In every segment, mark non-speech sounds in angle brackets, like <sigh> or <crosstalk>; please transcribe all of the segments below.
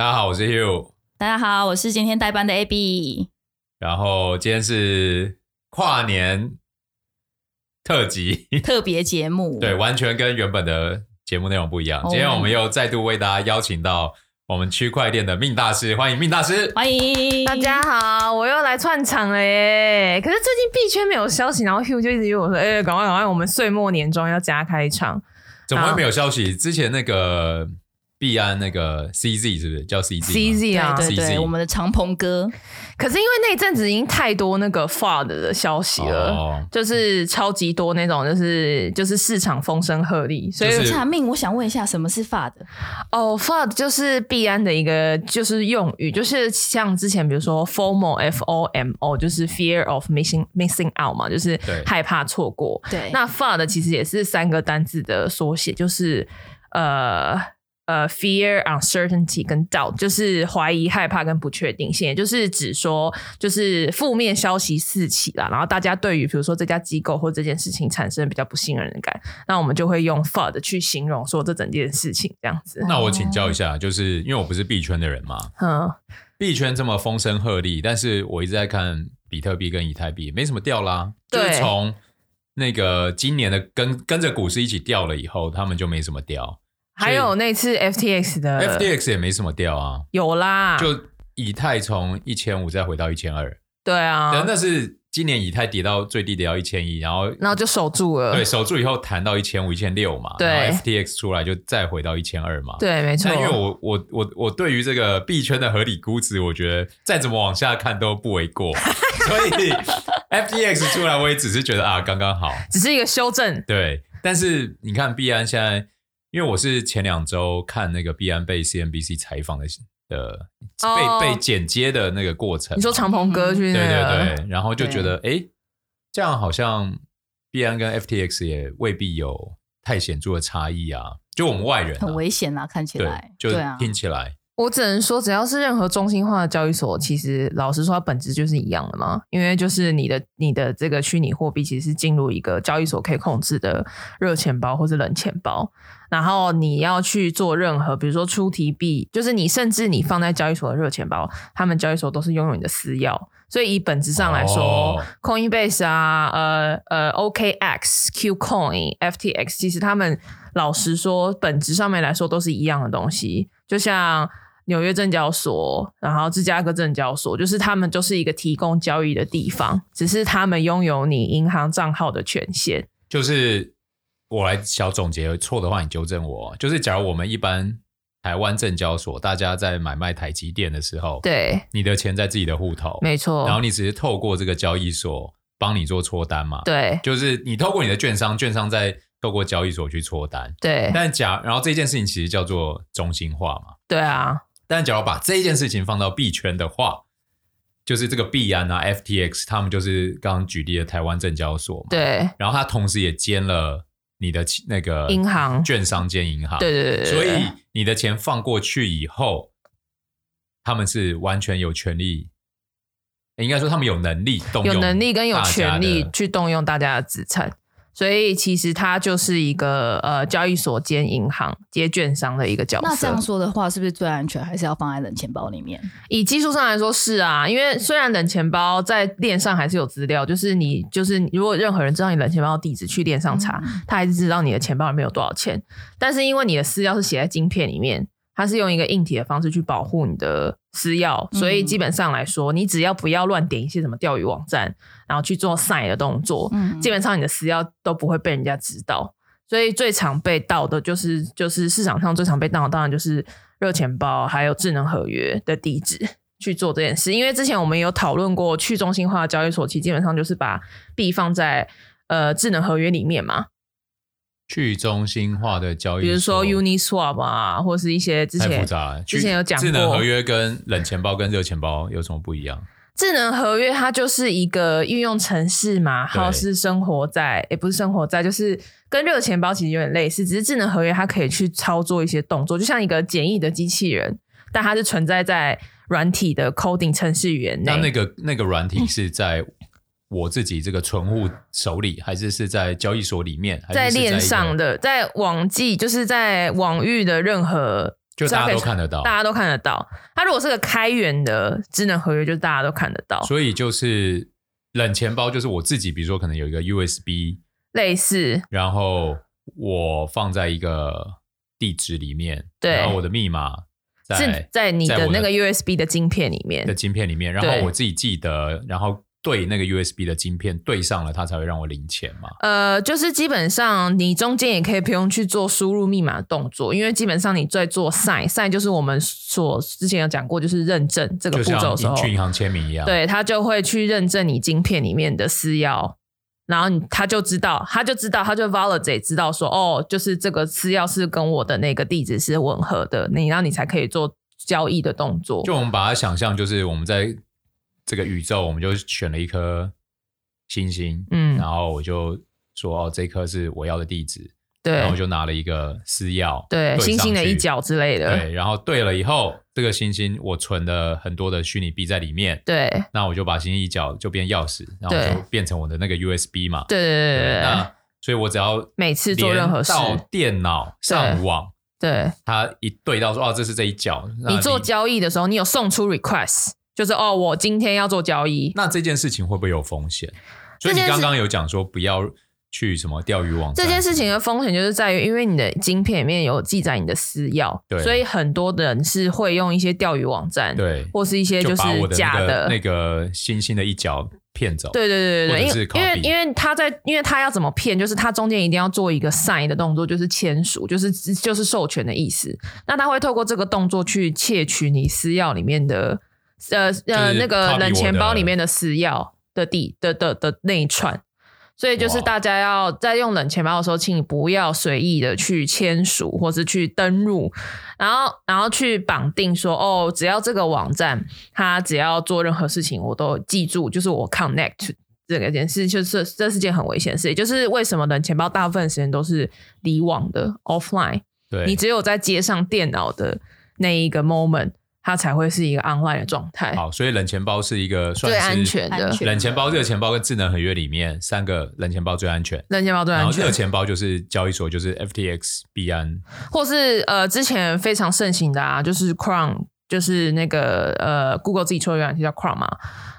大家好，我是 Hugh。大家好，我是今天代班的 AB。然后今天是跨年特辑特别节目，<laughs> 对，完全跟原本的节目内容不一样。Oh. 今天我们又再度为大家邀请到我们区块链的命大师，欢迎命大师，欢迎大家好，我又来串场了耶！可是最近币圈没有消息，然后 Hugh 就一直约我说：“哎、欸，赶快赶快，我们岁末年终要加开场。”怎么会没有消息？之前那个。币安那个 CZ 是不是叫 CZ？CZ 啊，对对对，我们的长鹏哥。可是因为那阵子已经太多那个 FUD 的消息了，哦、就是超级多那种，就是就是市场风声鹤唳。所以，就是、下面我想问一下，什么是 FUD？哦，FUD 就是必安的一个就是用语，就是像之前比如说 FOMO F O M O，就是 Fear of Missing Missing Out 嘛，就是害怕错过。对，那 FUD 其实也是三个单字的缩写，就是呃。呃、uh,，fear, uncertainty 跟 doubt 就是怀疑、害怕跟不确定性，也就是指说，就是负面消息四起啦，然后大家对于比如说这家机构或这件事情产生比较不信任的感，那我们就会用 FUD 去形容说这整件事情这样子。那我请教一下，就是因为我不是币圈的人嘛，嗯，币圈这么风声鹤唳，但是我一直在看比特币跟以太币，没什么掉啦，就是从那个今年的跟跟着股市一起掉了以后，他们就没什么掉。还有那次 FTX 的 FTX 也没什么掉啊，有啦，就以太从一千五再回到一千二，对啊，那是今年以太跌到最低跌到一千一，然后然后就守住了，对，守住以后弹到一千五、一千六嘛，对。然后，FTX 出来就再回到一千二嘛，对，没错。因为我我我我对于这个币圈的合理估值，我觉得再怎么往下看都不为过，<laughs> 所以 FTX 出来我也只是觉得啊，刚刚好，只是一个修正，对。但是你看币安现在。因为我是前两周看那个币安被 CNBC 采访的的被、oh, 被剪接的那个过程，你说长鹏哥去、那个、对对对，然后就觉得哎，这样好像币安跟 FTX 也未必有太显著的差异啊，就我们外人、啊、很危险啊，看起来对，就听起来。我只能说，只要是任何中心化的交易所，其实老实说，它本质就是一样的嘛。因为就是你的你的这个虚拟货币，其实是进入一个交易所可以控制的热钱包或是冷钱包。然后你要去做任何，比如说出题币，就是你甚至你放在交易所的热钱包，他们交易所都是拥有你的私钥。所以以本质上来说、哦、，Coinbase 啊，呃呃，OKX、KuCoin、FTX，其实他们老实说，本质上面来说都是一样的东西，就像。纽约证交所，然后芝加哥证交所，就是他们就是一个提供交易的地方，只是他们拥有你银行账号的权限。就是我来小总结，错的话你纠正我。就是假如我们一般台湾证交所，大家在买卖台积电的时候，对，你的钱在自己的户头，没错，然后你只是透过这个交易所帮你做戳单嘛，对，就是你透过你的券商，券商再透过交易所去戳单，对。但假然后这件事情其实叫做中心化嘛，对啊。但假如把这件事情放到币圈的话，就是这个币安啊、FTX，他们就是刚刚举例的台湾证交所嘛。对。然后他同时也兼了你的那个银行、券商兼银行。对对对，对。所以你的钱放过去以后，他们是完全有权利，应该说他们有能力动用，有能力跟有权利去动用大家的资产。所以其实它就是一个呃交易所兼银行兼券商的一个角色。那这样说的话，是不是最安全还是要放在冷钱包里面？以技术上来说是啊，因为虽然冷钱包在链上还是有资料，就是你就是如果任何人知道你冷钱包的地址去链上查，嗯、他还是知道你的钱包里面有多少钱。但是因为你的私钥是写在晶片里面。它是用一个硬体的方式去保护你的私钥，所以基本上来说，你只要不要乱点一些什么钓鱼网站，然后去做 sign 的动作，基本上你的私钥都不会被人家知道。所以最常被盗的就是就是市场上最常被盗的，当然就是热钱包还有智能合约的地址去做这件事。因为之前我们有讨论过去中心化的交易所，其实基本上就是把币放在呃智能合约里面嘛。去中心化的交易，比如说 Uniswap 啊，或是一些之前太复杂了。之前有讲过，智能合约跟冷钱包跟热钱包有什么不一样？智能合约它就是一个运用程式嘛，然后是生活在，也不是生活在，就是跟热钱包其实有点类似，只是智能合约它可以去操作一些动作，就像一个简易的机器人，但它是存在在软体的 coding 程式语言内。那那个那个软体是在。我自己这个存户手里，还是是在交易所里面，还是是在链上的，在网际，就是在网域的任何就大家都看得到，大家都看得到。它如果是个开源的智能合约，就是大家都看得到。所以就是冷钱包，就是我自己，比如说可能有一个 USB 类似，然后我放在一个地址里面，对，然后我的密码在是在你的那个 USB 的晶片里面的晶片里面，然后我自己记得，然后。对那个 USB 的晶片对上了，它才会让我领钱嘛。呃，就是基本上你中间也可以不用去做输入密码的动作，因为基本上你在做 sign，sign 就是我们所之前有讲过，就是认证这个步骤的时候，去银行签名一样。对，他就会去认证你晶片里面的私钥，然后你他就知道，他就知道，他就 validate 知道说，哦，就是这个私钥是跟我的那个地址是吻合的，你然后你才可以做交易的动作。就我们把它想象，就是我们在。这个宇宙，我们就选了一颗星星，嗯，然后我就说哦，这颗是我要的地址，对，然后我就拿了一个私钥，对，星星的一角之类的，对，然后对了以后，这个星星我存了很多的虚拟币在里面，对，那我就把星星一角就变钥匙，然后就变成我的那个 USB 嘛，对对对对，那所以我只要每次做任何事。到电脑上网，对，它一对到说哦，这是这一角，你做交易的时候，你有送出 request。就是哦，我今天要做交易，那这件事情会不会有风险？所以你刚刚有讲说不要去什么钓鱼网站。这件事情的风险就是在于，因为你的晶片里面有记载你的私钥，对，所以很多的人是会用一些钓鱼网站，对，或是一些就是假的那个星星的一角骗走。对对对对对，因为因为因为他在，因为他要怎么骗，就是他中间一定要做一个 sign 的动作，就是签署，就是就是授权的意思。那他会透过这个动作去窃取你私钥里面的。呃呃，那个冷钱包里面的私钥的地的的的那一串，所以就是大家要在用冷钱包的时候，请你不要随意的去签署或是去登录，然后然后去绑定说哦，只要这个网站，它只要做任何事情，我都记住，就是我 connect 这个件事，就是这是件很危险的事，也就是为什么冷钱包大部分时间都是离网的 offline，对，你只有在接上电脑的那一个 moment。它才会是一个 online 的状态。好，所以冷钱包是一个算是最安全的。冷钱包、热钱包跟智能合约里面三个冷钱包最安全。冷钱包最安全。然后热钱包就是交易所，就是 FTX、币安，或是呃之前非常盛行的啊，就是 Chrome，就是那个呃 Google 自己出的软体叫 Chrome 嘛。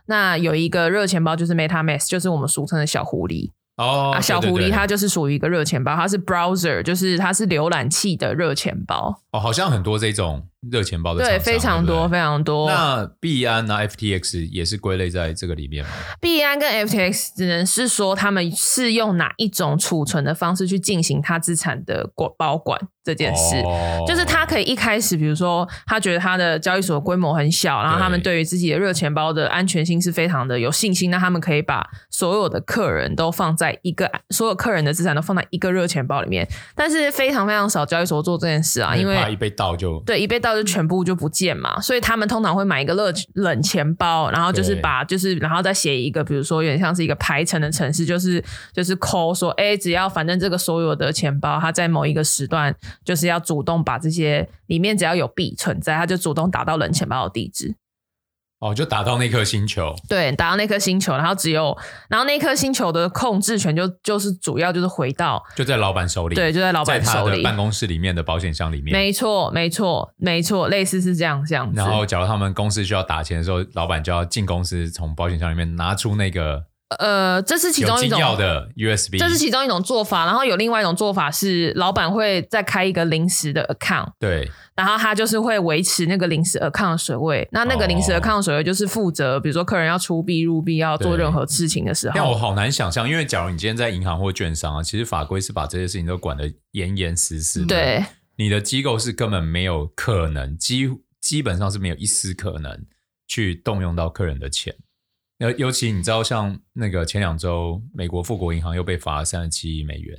那有一个热钱包就是 MetaMask，就是我们俗称的小狐狸。哦，啊、小狐狸它就是属于一个热钱包，它是 browser，就是它是浏览器的热钱包。哦，好像很多这种热钱包的，对，非常多，非常多。那币安啊，FTX 也是归类在这个里面吗？币安跟 FTX 只能是说他们是用哪一种储存的方式去进行他资产的管保管这件事，哦，就是他可以一开始，比如说他觉得他的交易所规模很小，然后他们对于自己的热钱包的安全性是非常的有信心，那他们可以把所有的客人都放在一个，所有客人的资产都放在一个热钱包里面，但是非常非常少交易所做这件事啊，因为一被盗就对，一被盗就全部就不见嘛，所以他们通常会买一个热冷钱包，然后就是把就是然后再写一个，比如说有点像是一个排程的程式，就是就是 call 说，哎，只要反正这个所有的钱包，它在某一个时段就是要主动把这些里面只要有币存在，它就主动打到冷钱包的地址。哦，就打到那颗星球，对，打到那颗星球，然后只有，然后那颗星球的控制权就就是主要就是回到就在老板手里，对，就在老板手里，办公室里面的保险箱里面，没错，没错，没错，类似是这样这样子。然后，假如他们公司需要打钱的时候，老板就要进公司，从保险箱里面拿出那个。呃，这是其中一种的 USB，这是其中一种做法。然后有另外一种做法是，老板会再开一个临时的 account，对，然后他就是会维持那个临时 account 的水位。那那个临时 account 的水位就是负责，比如说客人要出币入币，要做任何事情的时候。但我好难想象，因为假如你今天在银行或券商啊，其实法规是把这些事情都管得严严实实的。对，你的机构是根本没有可能，基基本上是没有一丝可能去动用到客人的钱。尤尤其你知道，像那个前两周，美国富国银行又被罚了三十七亿美元，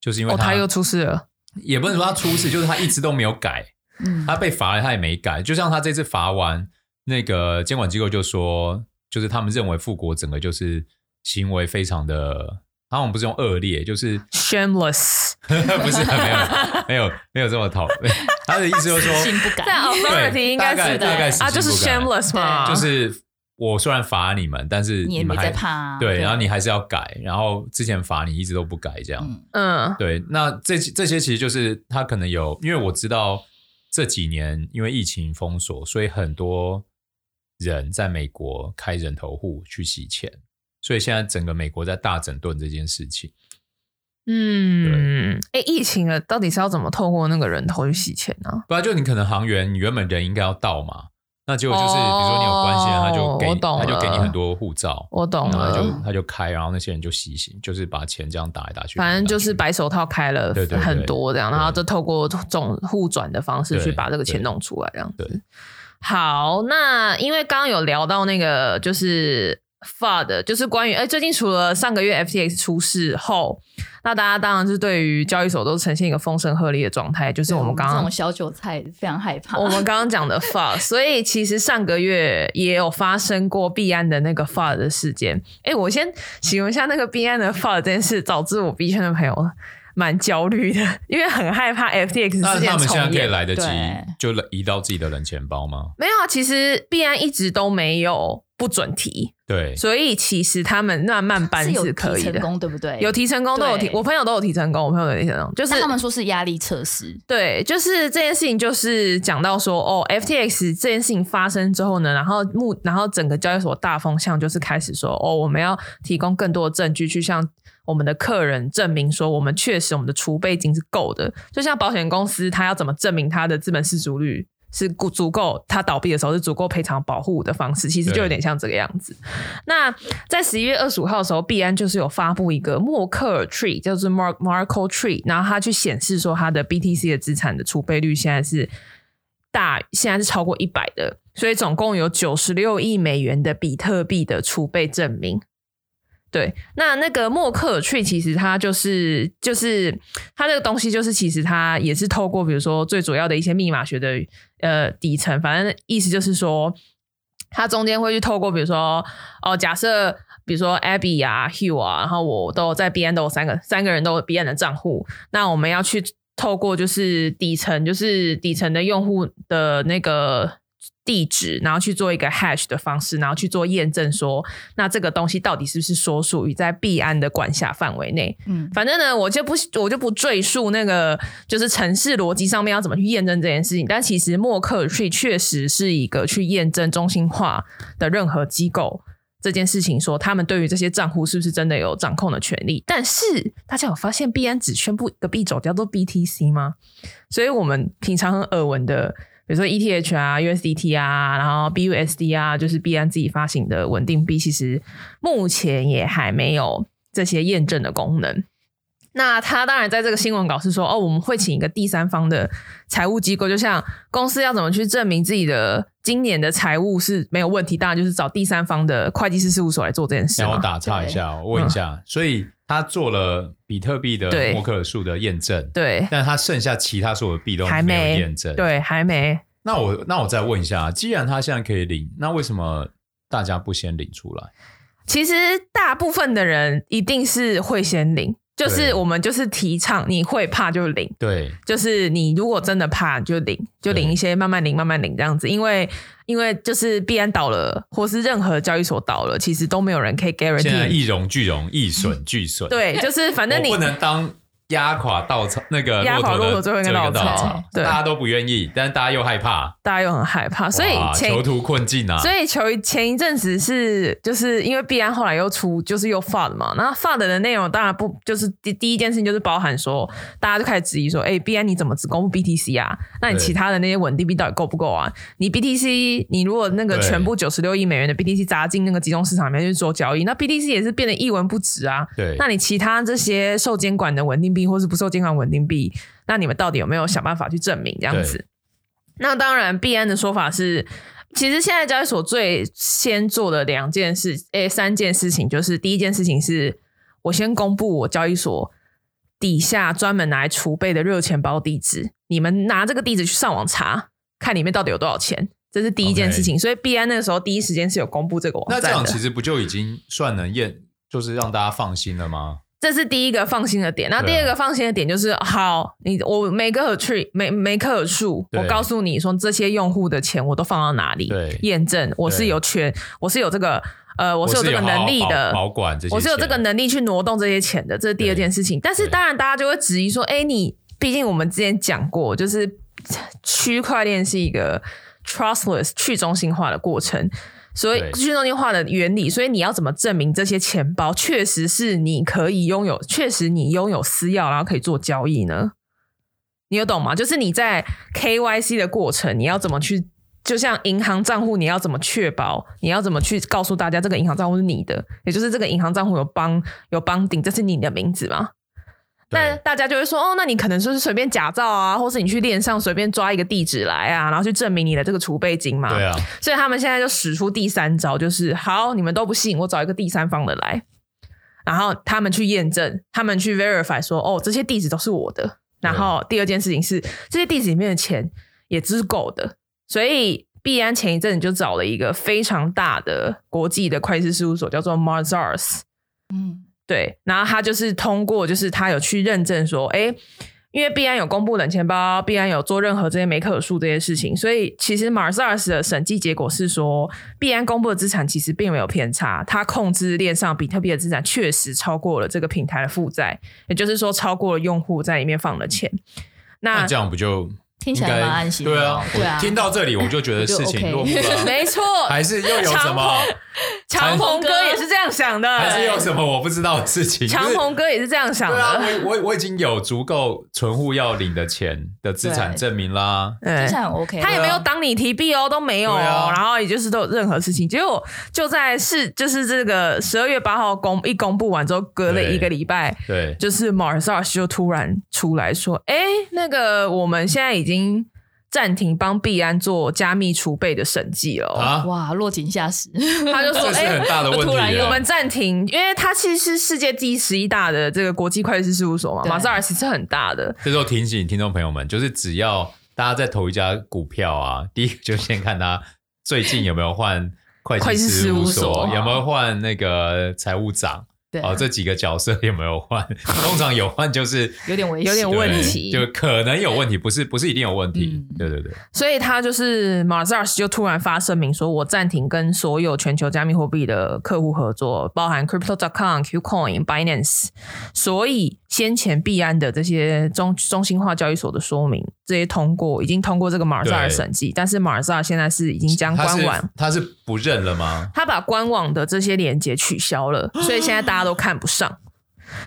就是因为他，哦，他又出事了。也不能说他出事，就是他一直都没有改。嗯，他被罚了，他也没改。就像他这次罚完，那个监管机构就说，就是他们认为富国整个就是行为非常的，他们不是用恶劣，就是 shameless，<laughs> 不是没有没有没有这么讨厌。他的意思就是说，不改。在 authority 应该是的，啊，就是 shameless 嘛，就是。我虽然罚你们，但是你们还你也没在怕啊，对，然后你还是要改，然后之前罚你一直都不改，这样，嗯，对，那这这些其实就是他可能有，因为我知道这几年因为疫情封锁，所以很多人在美国开人头户去洗钱，所以现在整个美国在大整顿这件事情。嗯，哎，疫情了，到底是要怎么透过那个人头去洗钱呢？不然就你可能行员，你原本人应该要到嘛。那结果就是，比如说你有关系，他就给，他就给你很多护照，我懂了，然后他就他就开，然后那些人就洗洗，就是把钱这样打来打去，反正就是白手套开了很多这样，然后就透过这种互转的方式去把这个钱弄出来这样子。好，那因为刚刚有聊到那个就是 FUD，就是关于哎，最近除了上个月 FTX 出事后。那大家当然是对于交易所都呈现一个风声鹤唳的状态，就是我们刚刚这种小韭菜非常害怕。我们刚刚讲的 FUD，所以其实上个月也有发生过币安的那个 FUD 的事件。哎、欸，我先形容一下那个币安的 FUD 这件事，导致我币圈的朋友蛮焦虑的，因为很害怕 FTX 事件重演。那他们现在可以来得及就移到自己的冷钱包吗？没有啊，其实币安一直都没有。不准提，对，所以其实他们慢慢搬是可以的，成功对不对？有提成功都有提，我朋友都有提成功，我朋友有提成功，就是他们说是压力测试，对，就是这件事情就是讲到说哦，FTX 这件事情发生之后呢，然后目然后整个交易所大风向就是开始说哦，我们要提供更多的证据去向我们的客人证明说我们确实我们的储备金是够的，就像保险公司他要怎么证明他的资本市足率？是足足够，他倒闭的时候是足够赔偿保护的方式，其实就有点像这个样子。那在十一月二十五号的时候，币安就是有发布一个默克尔 tree，叫做 Mark Markle tree，然后它去显示说它的 BTC 的资产的储备率现在是大，现在是超过一百的，所以总共有九十六亿美元的比特币的储备证明。对，那那个默克尔 Tree 其实它就是就是它这个东西就是其实它也是透过比如说最主要的一些密码学的呃底层，反正意思就是说它中间会去透过比如说哦假设比如说 Abby 啊 Hugh 啊，然后我都在 BN 都有三个三个人都有 BN 的账户，那我们要去透过就是底层就是底层的用户的那个。地址，然后去做一个 hash 的方式，然后去做验证说，说那这个东西到底是不是说属于在币安的管辖范围内？嗯，反正呢，我就不我就不赘述那个就是城市逻辑上面要怎么去验证这件事情。但其实默克尔 Tree 确实是一个去验证中心化的任何机构这件事情，说他们对于这些账户是不是真的有掌控的权利。但是大家有发现币安只宣布一个币种叫做 BTC 吗？所以我们平常很耳闻的。比如说 ETH 啊、USDT 啊，然后 BUSD 啊，就是币安自己发行的稳定币，其实目前也还没有这些验证的功能。那他当然在这个新闻稿是说，哦，我们会请一个第三方的财务机构，就像公司要怎么去证明自己的今年的财务是没有问题，当然就是找第三方的会计师事务所来做这件事。让我打岔一下，我问一下，嗯、所以。他做了比特币的默克尔数的验证，对，但他剩下其他所有的币都还没有验证，对，还没。那我那我再问一下，既然他现在可以领，那为什么大家不先领出来？其实大部分的人一定是会先领。就是我们就是提倡你会怕就领，对，就是你如果真的怕就领，就领一些慢慢领慢慢领这样子，因为因为就是币安倒了，或是任何交易所倒了，其实都没有人可以 guarantee。现在一荣俱荣，一损俱损，对，就是反正你不能当。压垮稻草，那个压垮骆驼最后一根稻草，对，大家都不愿意，但是大家又害怕，大家又很害怕，所以囚徒困境啊。所以求前一阵子是就是因为币安后来又出就是又 FUD 嘛，那 FUD 的内容当然不就是第第一件事情就是包含说，大家就开始质疑说，哎、欸，币安你怎么只公布 BTC 啊？那你其他的那些稳定币到底够不够啊？你 BTC 你如果那个全部九十六亿美元的 BTC 砸进那个集中市场里面去做交易，那 BTC 也是变得一文不值啊。对，那你其他这些受监管的稳定币或是不受监管稳定币，那你们到底有没有想办法去证明这样子？那当然，币安的说法是，其实现在交易所最先做的两件事，诶、欸，三件事情，就是第一件事情是我先公布我交易所底下专门拿来储备的热钱包地址，你们拿这个地址去上网查，看里面到底有多少钱，这是第一件事情。Okay. 所以币安那个时候第一时间是有公布这个网站。那这样其实不就已经算能验，就是让大家放心了吗？这是第一个放心的点，那第二个放心的点就是，啊、好，你我每个 tree 每每棵树，我告诉你说这些用户的钱我都放到哪里，对，验证我是有权，我是有这个呃，我是有这个能力的，保管这些，我是有这个能力去挪动这些钱的，这是第二件事情。但是当然大家就会质疑说，哎，你毕竟我们之前讲过，就是区块链是一个 trustless 去中心化的过程，所以去中心化的原理，所以你要怎么证明这些钱包确实是你可以拥有，确实你拥有私钥，然后可以做交易呢？你有懂吗？就是你在 KYC 的过程，你要怎么去？就像银行账户，你要怎么确保？你要怎么去告诉大家这个银行账户是你的？也就是这个银行账户有帮有绑定，这是你的名字吗？但大家就会说，哦，那你可能就是随便假造啊，或是你去链上随便抓一个地址来啊，然后去证明你的这个储备金嘛。对啊。所以他们现在就使出第三招，就是好，你们都不信，我找一个第三方的来，然后他们去验证，他们去 verify 说，哦，这些地址都是我的。然后第二件事情是，这些地址里面的钱也是够的。所以币安前一阵子就找了一个非常大的国际的会计师事务所，叫做 Marzars。嗯，对，然后他就是通过，就是他有去认证说，哎，因为币安有公布冷钱包，币安有做任何这些没可数这些事情，所以其实 Mazars 的审计结果是说，币安公布的资产其实并没有偏差，他控制链上比特币的资产确实超过了这个平台的负债，也就是说超过了用户在里面放的钱。那，那这样不就？听起来蛮安心的。对啊，对啊，听到这里我就觉得事情落幕了。OK、没错，还是又有什么？长鹏哥样想的。还是有什么我不知道的事情？强鹏哥也是这样想的。对啊，我我我已经有足够存户要领的钱的资产证明啦。资产 OK，他也没有挡你提币哦，都没有哦。然后也就是都有任何事情，结果就在是就是这个十二月八号公一公布完之后，隔了一个礼拜，对，就是 Mazars 就突然出来说：“哎，那个我们现在已经。”暂停帮币安做加密储备的审计了。啊！哇，落井下石，他就说：“哎、欸，很大的问题。”突然我们暂停，因为他其实是世界第十一大的这个国际会计师事务所嘛，马扎尔其实很大的。这时候提醒听众朋友们，就是只要大家在投一家股票啊，<laughs> 第一个就先看他最近有没有换会计师事务所，有没有换那个财务长。对啊、哦，这几个角色有没有换？通常有换就是 <laughs> 有点危险，有点问题，就可能有问题，不是不是一定有问题。嗯、对对对，所以他就是 Mazars 就突然发声明说，我暂停跟所有全球加密货币的客户合作，包含 Crypto.com、KuCoin、Binance。所以先前币安的这些中中心化交易所的说明，这些通过已经通过这个 Mazars 审计，但是 Mazars 现在是已经将官网他是不认了吗？他把官网的这些连接取消了，所以现在大家。都看不上，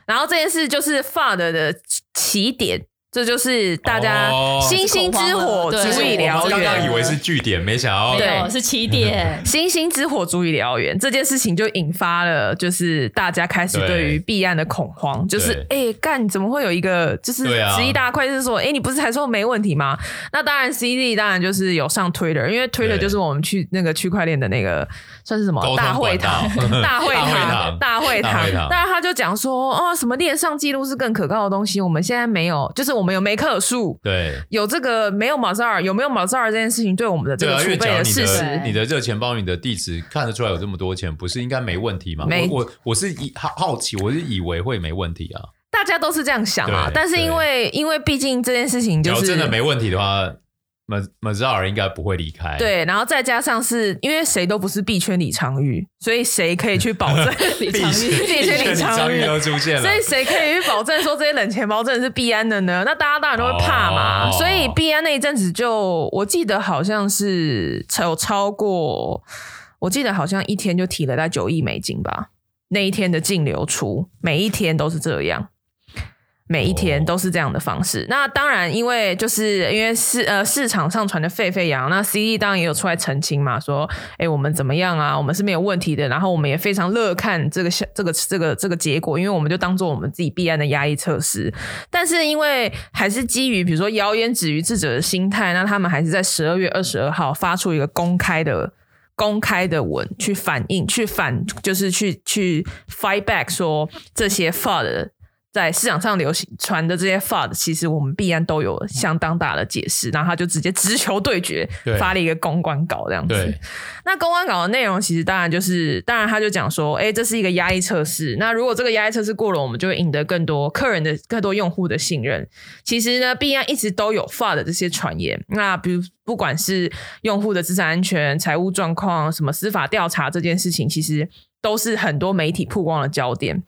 然后这件事就是 FUD 的起点。这就是大家星星之火足以燎原。刚刚以为是据点，没想到对。是起点。星星之火足以燎原，这件事情就引发了，就是大家开始对。于币安的恐慌，就是哎干，怎么会有一个就是十一大会计师说，哎，你不是才说没问题吗？那当然，CZ 当然就是有上 Twitter，因为 Twitter 就是我们去那个区块链的那个算是什么？<laughs> 大会堂、大会堂、大会堂。当然他就讲说，哦，什么链上记录是更可靠的东西，我们现在没有，就是我。我们有没克数？对，有这个没有 Mazars 有没有 Mazars 这件事情对我们的这个储备的事实，你的热钱包、你的地址看得出来有这么多钱，不是应该没问题吗？没我我我是以好好奇，我是以为会没问题啊。大家都是这样想啊，但是因为因为毕竟这件事情就是真的没问题的话。Mazars 应该不会离开。对，然后再加上是因为谁都不是币圈李昌钰，所以谁可以去保证 <laughs> 李昌钰？币圈李昌钰都出现了，<laughs> 所以谁可以去保证说这些冷钱包真的是币安的呢？那大家当然都会怕嘛。哦、所以币安那一阵子就，我记得好像是有超过，我记得好像一天就提了大概九亿美金吧。那一天的净流出，每一天都是这样。每一天都是这样的方式。Oh. 那当然，因为就是因为市呃市场上传的沸沸扬扬，那 CD 当然也有出来澄清嘛，说哎我们怎么样啊？我们是没有问题的。然后我们也非常乐看这个这个这个这个结果，因为我们就当做我们自己必然的压抑测试。但是因为还是基于比如说谣言止于智者的心态，那他们还是在十二月二十二号发出一个公开的公开的文去反映，去反就是去去 fight back 说这些 FUD 在市场上流行传的这些 FUD，其实我们必然都有相当大的解释，然后他就直接直球对决，发了一个公关稿这样子。那公关稿的内容其实当然就是，当然他就讲说，哎，这是一个压力测试。那如果这个压力测试过了，我们就会赢得更多客人的、更多用户的信任。其实呢，必然一直都有 FUD 这些传言。那比如不管是用户的资产安全、财务状况、什么司法调查这件事情，其实都是很多媒体曝光的焦点。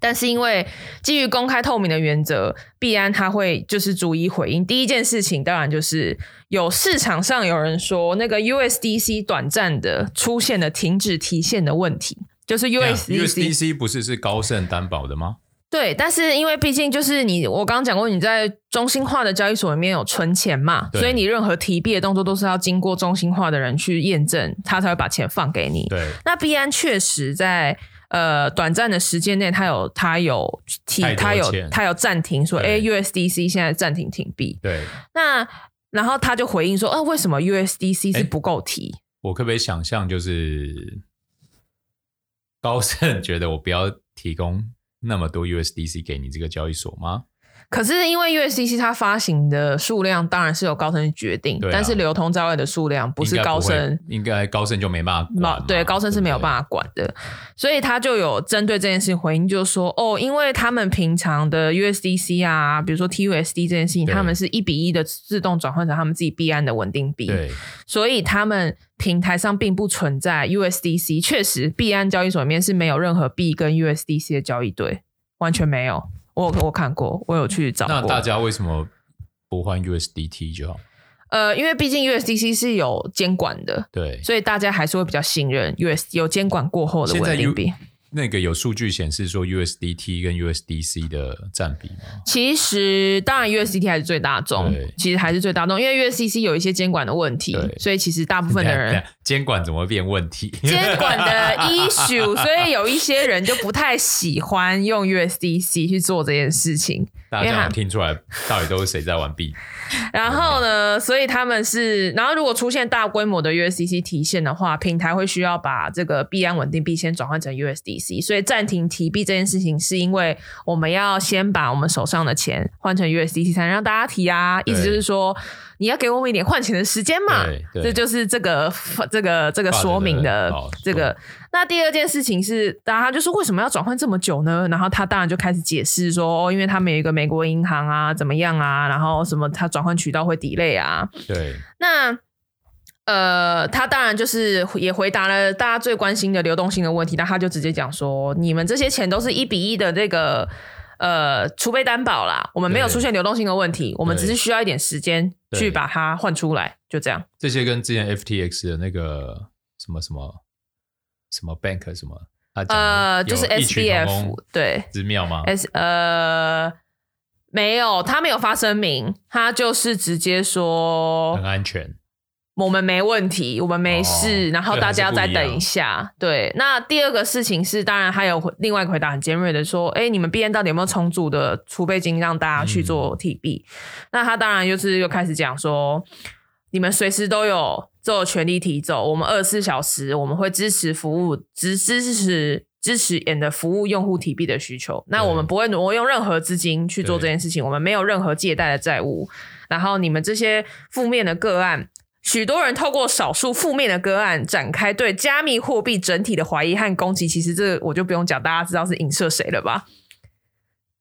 但是因为基于公开透明的原则，币安他会就是逐一回应。第一件事情当然就是有市场上有人说那个 USDC 短暂的出现了停止提现的问题，就是 USDC USDC 不是是高盛担保的吗？对，但是因为毕竟就是你，我刚刚讲过，你在中心化的交易所里面有存钱嘛，所以你任何提币的动作都是要经过中心化的人去验证，他才会把钱放给你。对，那币安确实在。呃，短暂的时间内，他有他有提，他有他有暂停说，哎，USDC 现在暂停停币。对，那然后他就回应说，啊，为什么 USDC 是不够提？我可不可以想象，就是高盛觉得我不要提供那么多 USDC 给你这个交易所吗？可是因为 USDC 它发行的数量当然是由高盛决定，啊、但是流通在外的数量不是高盛，应该高盛就没办法管。对，高盛是没有办法管的，对对，所以他就有针对这件事情回应，就是说哦，因为他们平常的 USDC 啊，比如说 TUSD 这件事情，他们是一比一的自动转换成他们自己币安的稳定币，对，所以他们平台上并不存在 USDC。确实，币安交易所里面是没有任何币跟 USDC 的交易对，完全没有。我我看过，我有去找过。那大家为什么不换 USDT 就好？呃，因为毕竟 USDC 是有监管的，对，所以大家还是会比较信任 US 有监管过后的稳定币。那个有数据显示说 USDT 跟 USDC 的占比吗？其实当然 USDT 还是最大众，其实还是最大众，因为 USDC 有一些监管的问题，所以其实大部分的人监管怎么会变问题？监管的 <laughs> issue，所以有一些人就不太喜欢用 USDC 去做这件事情。大家能听出来到底都是谁在玩币？<laughs> 然后呢，所以他们是，然后如果出现大规模的 USDC 提现的话，平台会需要把这个币安稳定币先转换成 USDC，所以暂停提币这件事情是因为我们要先把我们手上的钱换成 USDC 才能让大家提啊，意思就是说你要给我们一点换钱的时间嘛，这就是这个这个这个说明的这个。那第二件事情是，大家就是为什么要转换这么久呢？然后他当然就开始解释说，哦，因为他们有一个美国银行啊，怎么样啊，然后什么他转换渠道会 delay 啊。对。那呃，他当然就是也回答了大家最关心的流动性的问题，那他就直接讲说，你们这些钱都是一比一的这个呃储备担保啦，我们没有出现流动性的问题，我们只是需要一点时间去把它换出来，就这样。这些跟之前 FTX 的那个什么什么。什么 bank 什么？呃，就是 SBF 对，寺庙吗？S 呃，没有，他没有发声明，他就是直接说很安全，我们没问题，我们没事，哦、然后大家再等一下。对，那第二个事情是，当然还有另外一个回答很尖锐的说，哎，你们 B N 到底有没有充足的储备金让大家去做 T B？？嗯、那他当然就是又开始讲说，你们随时都有。做全力提走，我们二十四小时我们会支持服务，支支持支持 and 服务用户提币的需求。那我们不会挪用任何资金去做这件事情，我们没有任何借贷的债务。然后你们这些负面的个案，许多人透过少数负面的个案展开对加密货币整体的怀疑和攻击。其实这我就不用讲，大家知道是影射谁了吧？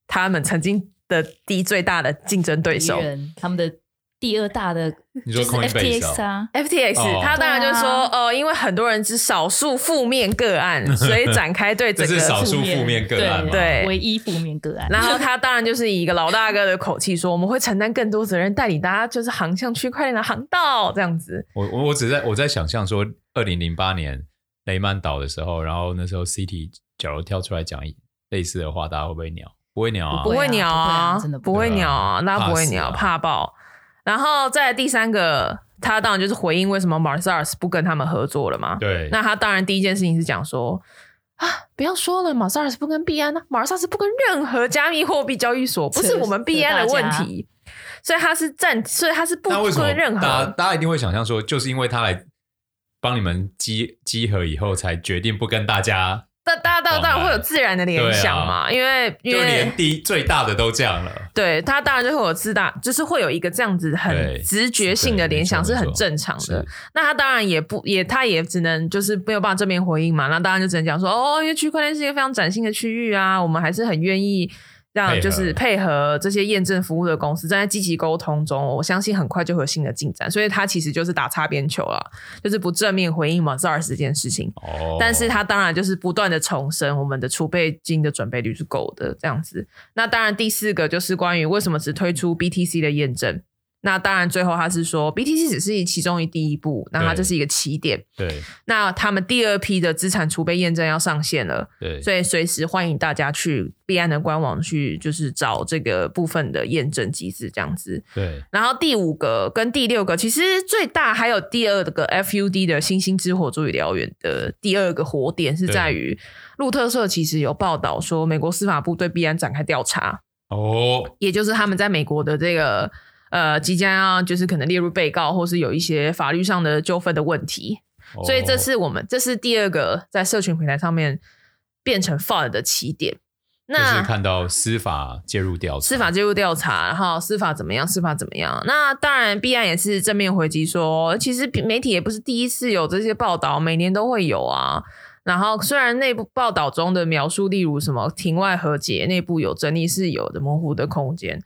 他们曾经的第一最大的竞争对手，他们的。第二大的 <laughs> 你说 FTX 啊，FTX，他当然就是说，呃，因为很多人是少数负面个案，<laughs> 所以展开对整个是少数负面个案，对，唯一负面个案。然后他当然就是以一个老大哥的口气说，我们会承担更多责任，带领大家就是航向区块链的航道这样子。我我我只在我在想象说，二零零八年雷曼倒的时候，然后那时候 CT 假如跳出来讲类似的话，大家会不会鸟？不会鸟啊，不会鸟啊，真的不会鸟啊，那不会鸟，怕爆。然后再来第三个，他当然就是回应为什么 Mars 不跟他们合作了嘛。对，那他当然第一件事情是讲说啊，不要说了，Mars 不跟币安呢，Mars 不跟任何加密货币交易所，不是我们币安的问题，所以他是站，所以他是不跟任何。大家大家一定会想象说，就是因为他来帮你们集集合以后，才决定不跟大家。那大家当然会有自然的联想嘛，啊、因为因为连第最大的都这样了，对他当然就会有自大，就是会有一个这样子很直觉性的联想是很正常的。那他当然也不也，他也只能就是没有办法正面回应嘛。那当然就只能讲说，哦，因为区块链是一个非常崭新的区域啊，我们还是很愿意这样就是配合这些验证服务的公司，正在积极沟通中。我相信很快就会有新的进展，所以他其实就是打擦边球了，就是不正面回应 Mazars 这件事情。哦，但是他当然就是不断的重申，我们的储备金的准备率是够的，这样子。那当然，第四个就是关于为什么只推出 BTC 的验证。那当然，最后他是说，BTC 只是其中一第一步，那它这是一个起点。对，那他们第二批的资产储备验证要上线了。对，所以随时欢迎大家去币安的官网去，就是找这个部分的验证机制这样子。对，然后第五个跟第六个，其实最大还有第二个 FUD 的星星之火助理燎原的第二个火点是在于，路透社其实有报道说，美国司法部对币安展开调查。哦，也就是他们在美国的这个。呃，即将要就是可能列入被告，或是有一些法律上的纠纷的问题，哦、所以这是我们这是第二个在社群平台上面变成 FUD 的起点。那就是看到司法介入调查，司法介入调查，然后司法怎么样？司法怎么样？那当然，必案也是正面回击说，其实媒体也不是第一次有这些报道，每年都会有啊。然后虽然内部报道中的描述，例如什么庭外和解、内部有争议是有的模糊的空间。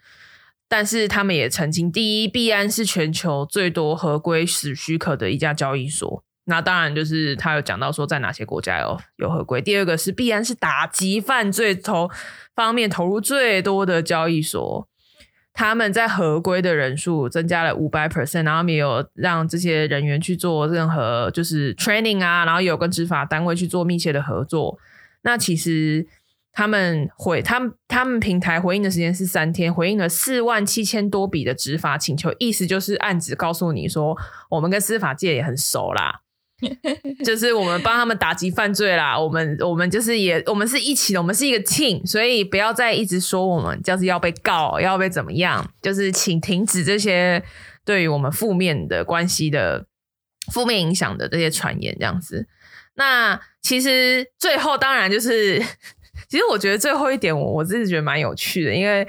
但是他们也澄清，第一，币安是全球最多合规使许可的一家交易所。那当然就是他有讲到说在哪些国家有有合规。第二个是币安是打击犯罪投方面投入最多的交易所，他们在合规的人数增加了五百 percent，然后也有让这些人员去做任何就是 training 啊，然后有跟执法单位去做密切的合作。那其实。他们回他们他们平台回应的时间是三天，回应了四万七千多笔的执法请求，意思就是案子告诉你说，我们跟司法界也很熟啦，<laughs> 就是我们帮他们打击犯罪啦，我们我们就是也我们是一起的，我们是一个 team，所以不要再一直说我们就是要被告，要被怎么样，就是请停止这些对于我们负面的关系的负面影响的这些传言，这样子。那其实最后当然就是。其实我觉得最后一点我，我我自己觉得蛮有趣的，因为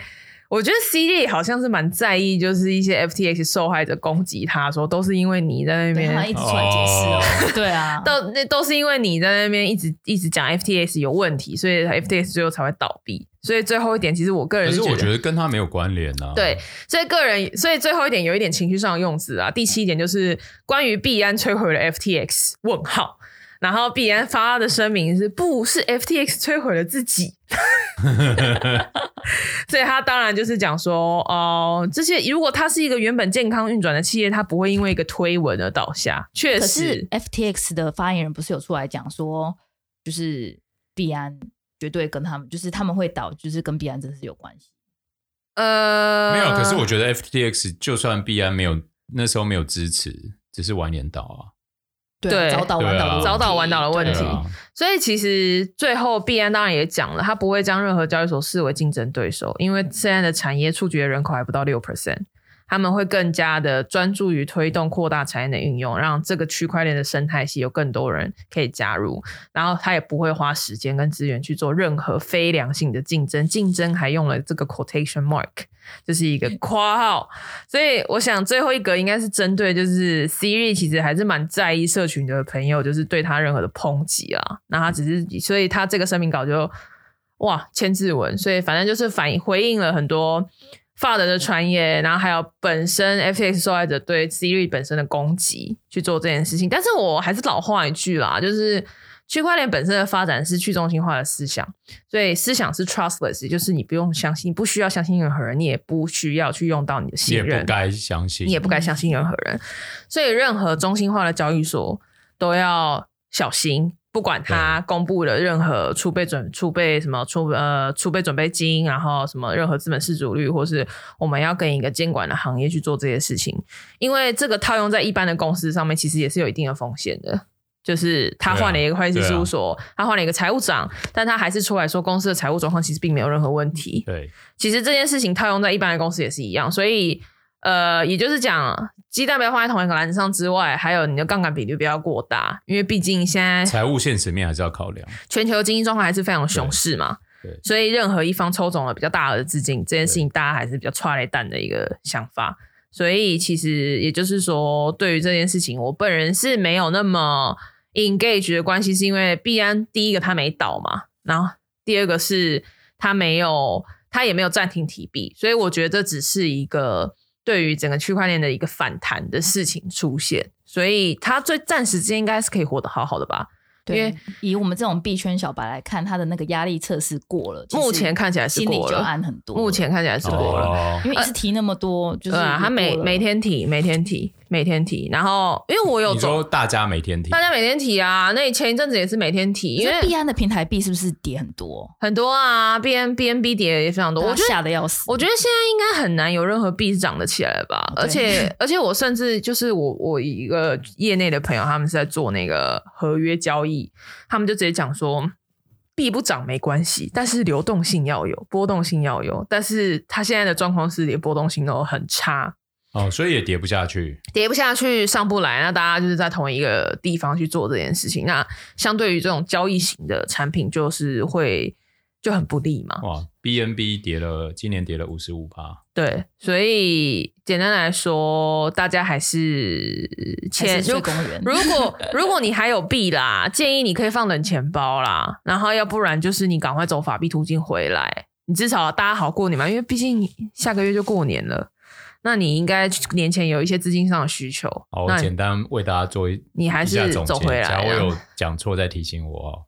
我觉得 CD 好像是蛮在意，就是一些 FTX 受害者攻击他说，都是因为你在那边一直出来解释哦，哦对啊，<laughs> 都那都是因为你在那边一直一直讲 FTX 有问题，所以 FTX 最后才会倒闭。所以最后一点，其实我个人是觉得，可是我觉得跟他没有关联啊。对，所以个人，所以最后一点有一点情绪上的用词啊。第七点就是关于币安摧毁了 FTX 问号。然后币安发的声明是，不是 FTX 摧毁了自己，<laughs> 所以他当然就是讲说，哦、呃，这些如果它是一个原本健康运转的企业，它不会因为一个推文而倒下。确实，FTX 的发言人不是有出来讲说，就是币安绝对跟他们，就是他们会倒，就是跟币安真的是有关系。呃，没有，可是我觉得 FTX 就算币安没有那时候没有支持，只是晚点倒啊。对，早倒晚倒，早倒晚倒的问题。啊、所以其实最后币安当然也讲了，他不会将任何交易所视为竞争对手，因为现在的产业触及的人口还不到六 percent。他们会更加的专注于推动扩大产业的运用，让这个区块链的生态系有更多人可以加入。然后他也不会花时间跟资源去做任何非良性的竞争，竞争还用了这个 quotation mark，就是一个括号。所以我想最后一格应该是针对就是 Siri，其实还是蛮在意社群的朋友，就是对他任何的抨击啊。那他只是，所以他这个声明稿就哇千字文，所以反正就是反应回应了很多。FUD 的传言，然后还有本身 FTX 受害者对 Siri 本身的攻击去做这件事情，但是我还是老话一句啦，就是区块链本身的发展是去中心化的思想，所以思想是 trustless，就是你不用相信，不需要相信任何人，你也不需要去用到你的信任，也不该相信，你也不该相信任何人，所以任何中心化的交易所都要小心。不管它公布了任何储备准储备什么储呃储备准备金，然后什么任何资本市足率，或是我们要跟一个监管的行业去做这些事情，因为这个套用在一般的公司上面，其实也是有一定的风险的。就是他换了一个会计师事务所，啊啊、他换了一个财务长，但他还是出来说公司的财务状况其实并没有任何问题。对，其实这件事情套用在一般的公司也是一样，所以。呃，也就是讲，鸡蛋不要放在同一个篮子上之外，还有你的杠杆比率不要过大，因为毕竟现在财务现实面还是要考量，全球经济状况还是非常熊市嘛，对，所以任何一方抽走了比较大额的资金，这件事情大家还是比较踹雷蛋的一个想法。所以其实也就是说，对于这件事情，我本人是没有那么 engage 的关系，是因为币安第一个他没倒嘛，然后第二个是他没有。它也没有暂停提币，所以我觉得这只是一个对于整个区块链的一个反弹的事情出现，所以它最暂时之间应该是可以活得好好的吧。对，因为以我们这种币圈小白来看，他的那个压力测试过了，目前看起来是过了，心里就安很多。目前看起来是过了，哦、因为一直提那么多，呃、就是他每每天提，每天提，每天提。然后，因为我有你说大家每天提，大家每天提啊。那前一阵子也是每天提，因为币安的平台币是不是跌很多？很多啊，B N B N B 跌也非常多，我吓得要死。我觉得现在应该很难有任何币是涨得起来的吧？而且，而且我甚至就是我我一个业内的朋友，他们是在做那个合约交易。他们就直接讲说，币不涨没关系，但是流动性要有，波动性要有。但是它现在的状况是连波动性都很差哦，所以也跌不下去，跌不下去，上不来。那大家就是在同一个地方去做这件事情，那相对于这种交易型的产品，就是会。就很不利嘛。哇，BNB 跌了，今年跌了五十五趴。对，所以简单来说，大家还是钱。<laughs> 如果如果如果你还有币啦，建议你可以放冷钱包啦。然后要不然就是你赶快走法币途径回来，你至少大家好过年嘛。因为毕竟下个月就过年了，那你应该年前有一些资金上的需求。好，我简单为大家做一，你还是走回来。假如我有讲错，再提醒我。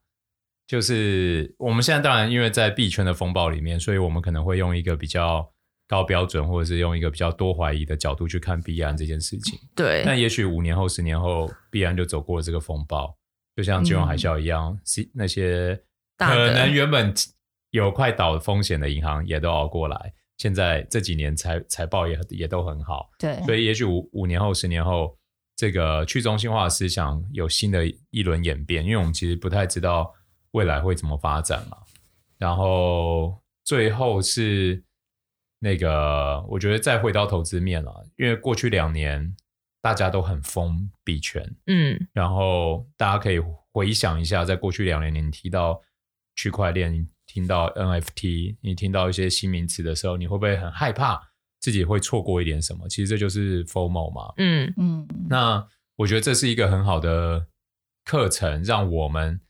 就是我们现在当然因为在币圈的风暴里面，所以我们可能会用一个比较高标准，或者是用一个比较多怀疑的角度去看币安这件事情。对。但也许五年后、十年后，币安就走过了这个风暴，就像金融海啸一样，嗯、那些可能原本有快倒风险的银行也都熬过来。现在这几年财财报也也都很好。对。所以也许五五年后、十年后，这个去中心化的思想有新的一轮演变，因为我们其实不太知道。未来会怎么发展嘛？然后最后是那个，我觉得再回到投资面了，因为过去两年大家都很疯币圈，嗯，然后大家可以回想一下，在过去两年，你提到区块链，你听到 NFT，你听到一些新名词的时候，你会不会很害怕自己会错过一点什么？其实这就是 FOMO 嘛，嗯嗯。那我觉得这是一个很好的课程，让我们。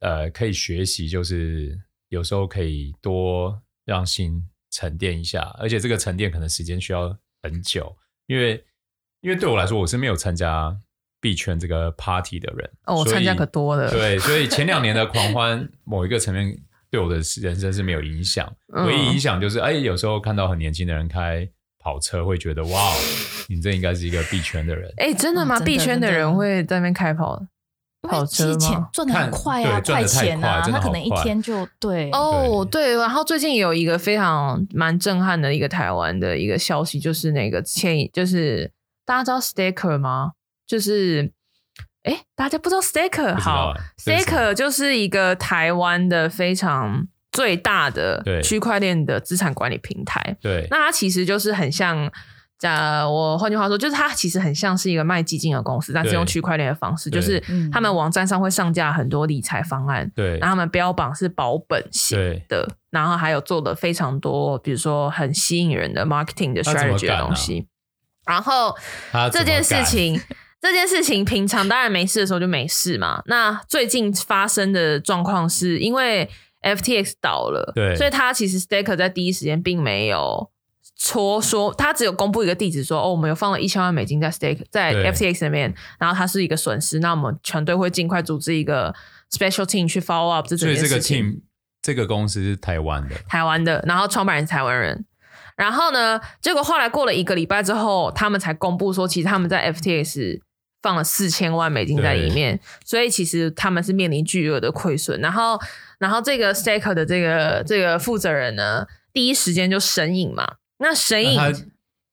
呃，可以学习，就是有时候可以多让心沉淀一下，而且这个沉淀可能时间需要很久，因为因为对我来说，我是没有参加币圈这个 party 的人。哦，我参加可多了。对，所以前两年的狂欢，某一个层面对我的人生是没有影响。唯一影响就是，哎，有时候看到很年轻的人开跑车，会觉得哇，你这应该是一个币圈的人。哎，真的吗？币圈的人会在那边开跑？好钱赚的很快啊，快钱啊！他可能一天就对哦，对。然后最近有一个非常蛮震撼的一个台湾的一个消息，就是那个前就是大家知道 Staker 吗？就是哎，大家不知道 Staker？好，Staker 就是一个台湾的非常最大的区块链的资产管理平台。对，那它其实就是很像。呃，我换句话说，就是它其实很像是一个卖基金的公司，但是用区块链的方式，就是他们网站上会上架很多理财方案，对，然后他们标榜是保本型的，然后还有做了非常多，比如说很吸引人的 marketing 的 strategy 的东西。然后这件事情，这件事情平常当然没事的时候就没事嘛。那最近发生的状况是因为 FTX 倒了，对，所以他其实 Staker 在第一时间并没有。戳说他只有公布一个地址说，哦，我们有放了一千万美金在 stake 在 FTX 里面，然后它是一个损失，那我们全队会尽快组织一个 special team 去 follow up 这整件事情。所以这个 team 这个公司是台湾的，台湾的，然后创办人是台湾人，然后呢，结果后来过了一个礼拜之后，他们才公布说，其实他们在 FTX 放了四千万美金在里面，所以其实他们是面临巨额的亏损。然后，然后这个 stake 的这个这个负责人呢，第一时间就神隐嘛。那神隐，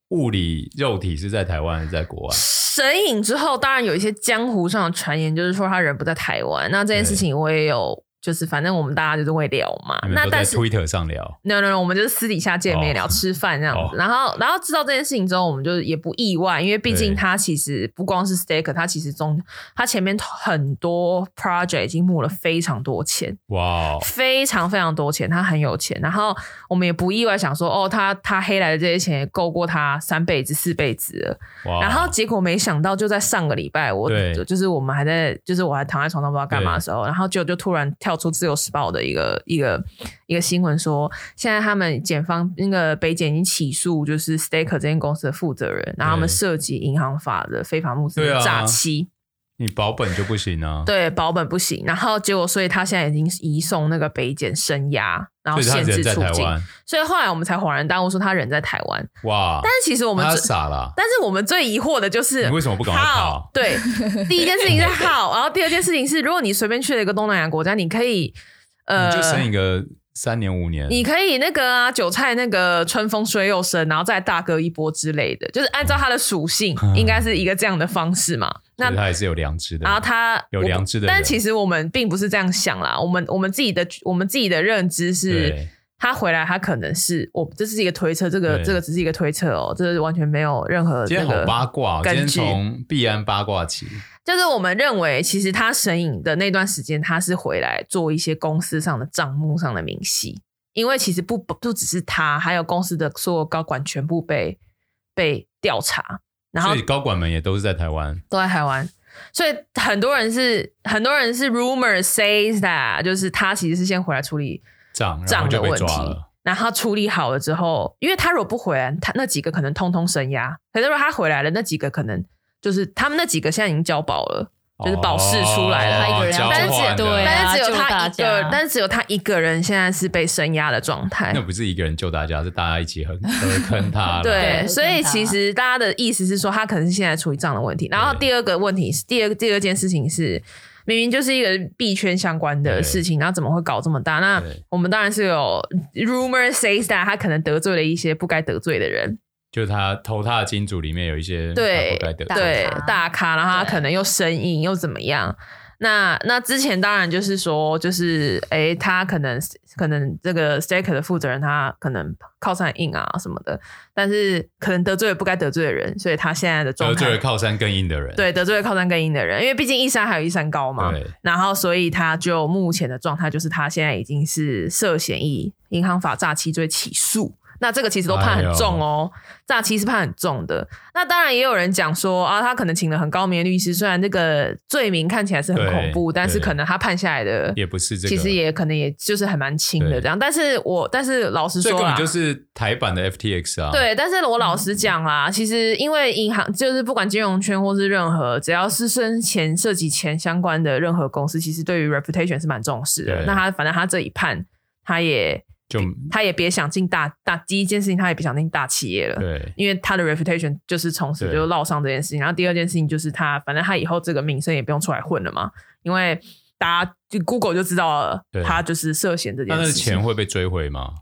物理肉体是在台湾还是在国外？神隐之后，当然有一些江湖上的传言，就是说他人不在台湾。那这件事情我也有。就是反正我们大家就是会聊嘛，那但是 Twitter 上聊，no no no，我们就是私底下见面聊吃饭这样子，然后然后知道这件事情之后，我们就也不意外，因为毕竟他其实不光是 Staker，他其实中他前面很多 project 已经募了非常多钱，哇，非常非常多钱，他很有钱，然后我们也不意外想说，哦，他他黑来的这些钱也够过他三辈子四辈子了，哇，然后结果没想到就在上个礼拜，我就是我们还在就是我还躺在床上不知道干嘛的时候，然后就就突然跳。跳出自由时报的一个一个一个新闻说，现在他们检方那个北检已经起诉，就是 Staker 这间公司的负责人，然后他们涉及银行法的非法募资的诈欺。你保本就不行啊？<laughs> 对，保本不行。然后结果，所以他现在已经移送那个北检声押，然后限制出境。所以后来我们才恍然大悟，说他人在台湾。哇！但是其实我们他傻了。但是我们最疑惑的就是，你为什么不赶快跑？对，第一件事情是 <laughs> 好，然后第二件事情是，如果你随便去了一个东南亚国家，你可以呃，你就生一个。三年五年，你可以那个啊，韭菜那个春风吹又生，然后再大割一波之类的，就是按照它的属性，<laughs> 嗯、应该是一个这样的方式嘛。那他也是有良知的，然后他有良知的，但其实我们并不是这样想啦。我们我们自己的我们自己的认知是，他回来他可能是我这是一个推测，这个这个只是一个推测哦，这是完全没有任何今天好八卦，今天从币安八卦起。就是我们认为，其实他神隐的那段时间，他是回来做一些公司上的账目上的明细，因为其实不不只是他，还有公司的所有高管全部被被调查，然后所以高管们也都是在台湾，都在台湾，所以很多人是很多人是 rumor says that，就是他其实是先回来处理账账的问题，然后他处理好了之后，因为他如果不回来，他那几个可能通通升压，可是如果他回来了，那几个可能。就是他们那几个现在已经交保了，哦、就是保释出来了，他一个人，但是只对，但是只有他一个，但是只有他一个人现在是被声压的状态。那不是一个人救大家，是大家一起很坑他。对，所以其实大家的意思是说，他可能是现在处于这样的问题。然后第二个问题是，第二第二件事情是，明明就是一个币圈相关的事情，然后怎么会搞这么大？那我们当然是有 rumor says that 他可能得罪了一些不该得罪的人。就是他投他的金主里面有一些对对大咖，然后他可能又生硬又怎么样？那那之前当然就是说，就是哎，他可能可能这个 Staker 的负责人他可能靠山硬啊什么的，但是可能得罪了不该得罪的人，所以他现在的状态得罪了靠山更硬的人，对，得罪了靠山更硬的人，因为毕竟一山还有一山高嘛。对，然后所以他就目前的状态就是他现在已经是涉嫌以银行法诈欺罪起诉。那这个其实都判很重哦，诈欺是判很重的。那当然也有人讲说啊，他可能请了很高明的律师，虽然这个罪名看起来是很恐怖，但是可能他判下来的也不是这个，其实也可能也就是还蛮轻的这样。但是我但是老实说，这根本就是台版的 FTX 啊。对，但是我老实讲啦，其实因为银行就是不管金融圈或是任何只要是生前涉及钱相关的任何公司，其实对于 reputation 是蛮重视的。那他反正他这一判，他也。就他也别想进大大第一件事情，他也别想进大企业了。对，因为他的 reputation 就是从此就落上这件事情。然后第二件事情就是他，反正他以后这个名声也不用出来混了嘛，因为大家就 Google 就知道了，他就是涉嫌这件事情。那钱会被追回吗？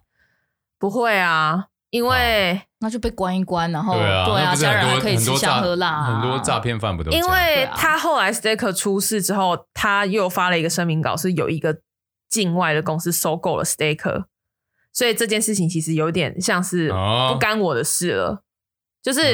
不会啊，因为那就被关一关，然后对啊，对啊，家人还可以吃香喝辣。很多诈骗犯不都？因为他后来 Staker 出事之后，他又发了一个声明稿，是有一个境外的公司收购了 Staker。所以这件事情其实有点像是不干我的事了。就是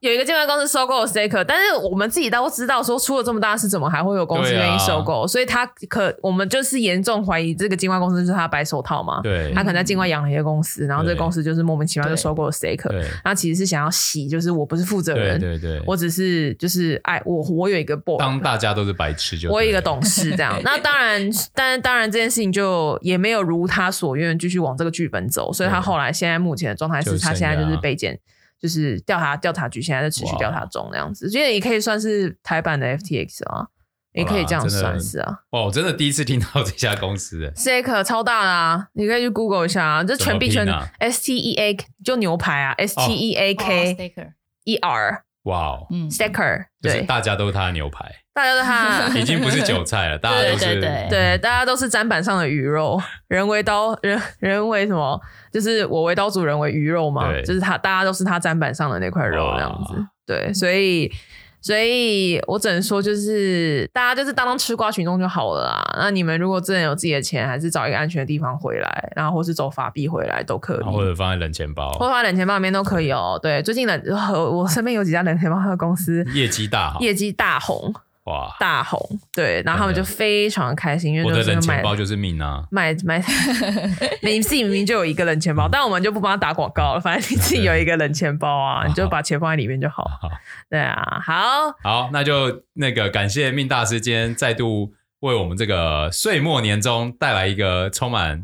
有一个境外公司收购了 Staker，但是我们自己都知道说出了这么大事，怎么还会有公司愿意收购？啊、所以他可我们就是严重怀疑这个境外公司就是他白手套嘛。对，他可能在境外养了一个公司，然后这个公司就是莫名其妙就收购了 Staker，他其实是想要洗，就是我不是负责人，对对对，我只是就是哎，我我有一个 board，当大家都是白痴就我有一个董事这样。<laughs> 那当然，但当然这件事情就也没有如他所愿继续往这个剧本走，所以他后来现在目前的状态是他现在就是被检。就是调查调查局现在在持续调查中那样子，所以也可以算是台版的 FTX 啊，也可以这样算是啊。哇，我真的第一次听到这家公司 Staker 超大的啊，你可以去 Google 一下啊，这全币圈 S T E A 就牛排啊，S T E A K E R，哇哦，嗯，Staker，对，大家都是他的牛排，大家都他 <laughs> 已经不是韭菜了，大家都是对，大家都是砧板上的鱼肉，人为刀，人人为什么？就是我为刀俎，人为鱼肉嘛，对。就是他，大家都是他砧板上的那块肉这样子，哇对，所以，所以我只能说，就是大家就是当当吃瓜群众就好了啦。那你们如果真的有自己的钱，还是找一个安全的地方回来，然后或是走法币回来都可以，或者放在冷钱包，或者放在冷钱包里面都可以哦。对，最近冷，我身边有几家冷钱包的公司业绩大好，业绩大红。哇，大红对，然后他们就非常开心，因为我的冷钱包就是命啊，买买，你自己明明就有一个冷钱包，但我们就不帮他打广告了，反正你自己有一个冷钱包啊，你就把钱放在里面就好。对啊，好，好，那就那个感谢命大师今天再度为我们这个岁末年终带来一个充满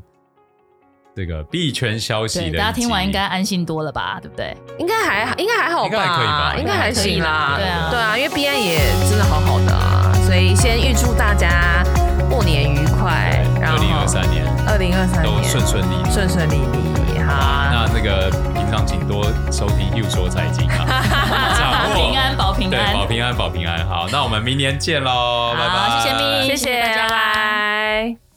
这个币圈消息的，大家听完应该安心多了吧？对不对？应该还应该还好吧？应该还可以吧？应该还行啦。对啊，对啊，因为币安也真的好好的啊，所以先预祝大家过年愉快，然后二零二三年，二零二三年都顺顺利利，顺顺利利。好，那那个平常请多收听 Hugh 说财经啊，<laughs> 保平安，保平安，对，保平安，保平安。好，那我们明年见喽，拜拜。